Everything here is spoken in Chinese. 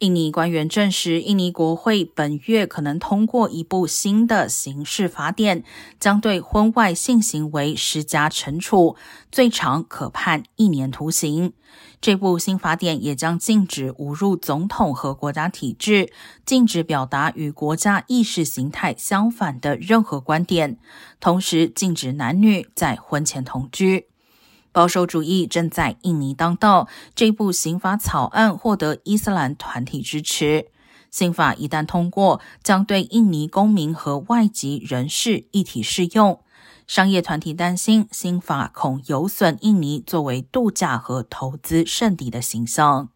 印尼官员证实，印尼国会本月可能通过一部新的刑事法典，将对婚外性行为施加惩处，最长可判一年徒刑。这部新法典也将禁止侮辱总统和国家体制，禁止表达与国家意识形态相反的任何观点，同时禁止男女在婚前同居。保守主义正在印尼当道，这部刑法草案获得伊斯兰团体支持。新法一旦通过，将对印尼公民和外籍人士一体适用。商业团体担心新法恐有损印尼作为度假和投资圣地的形象。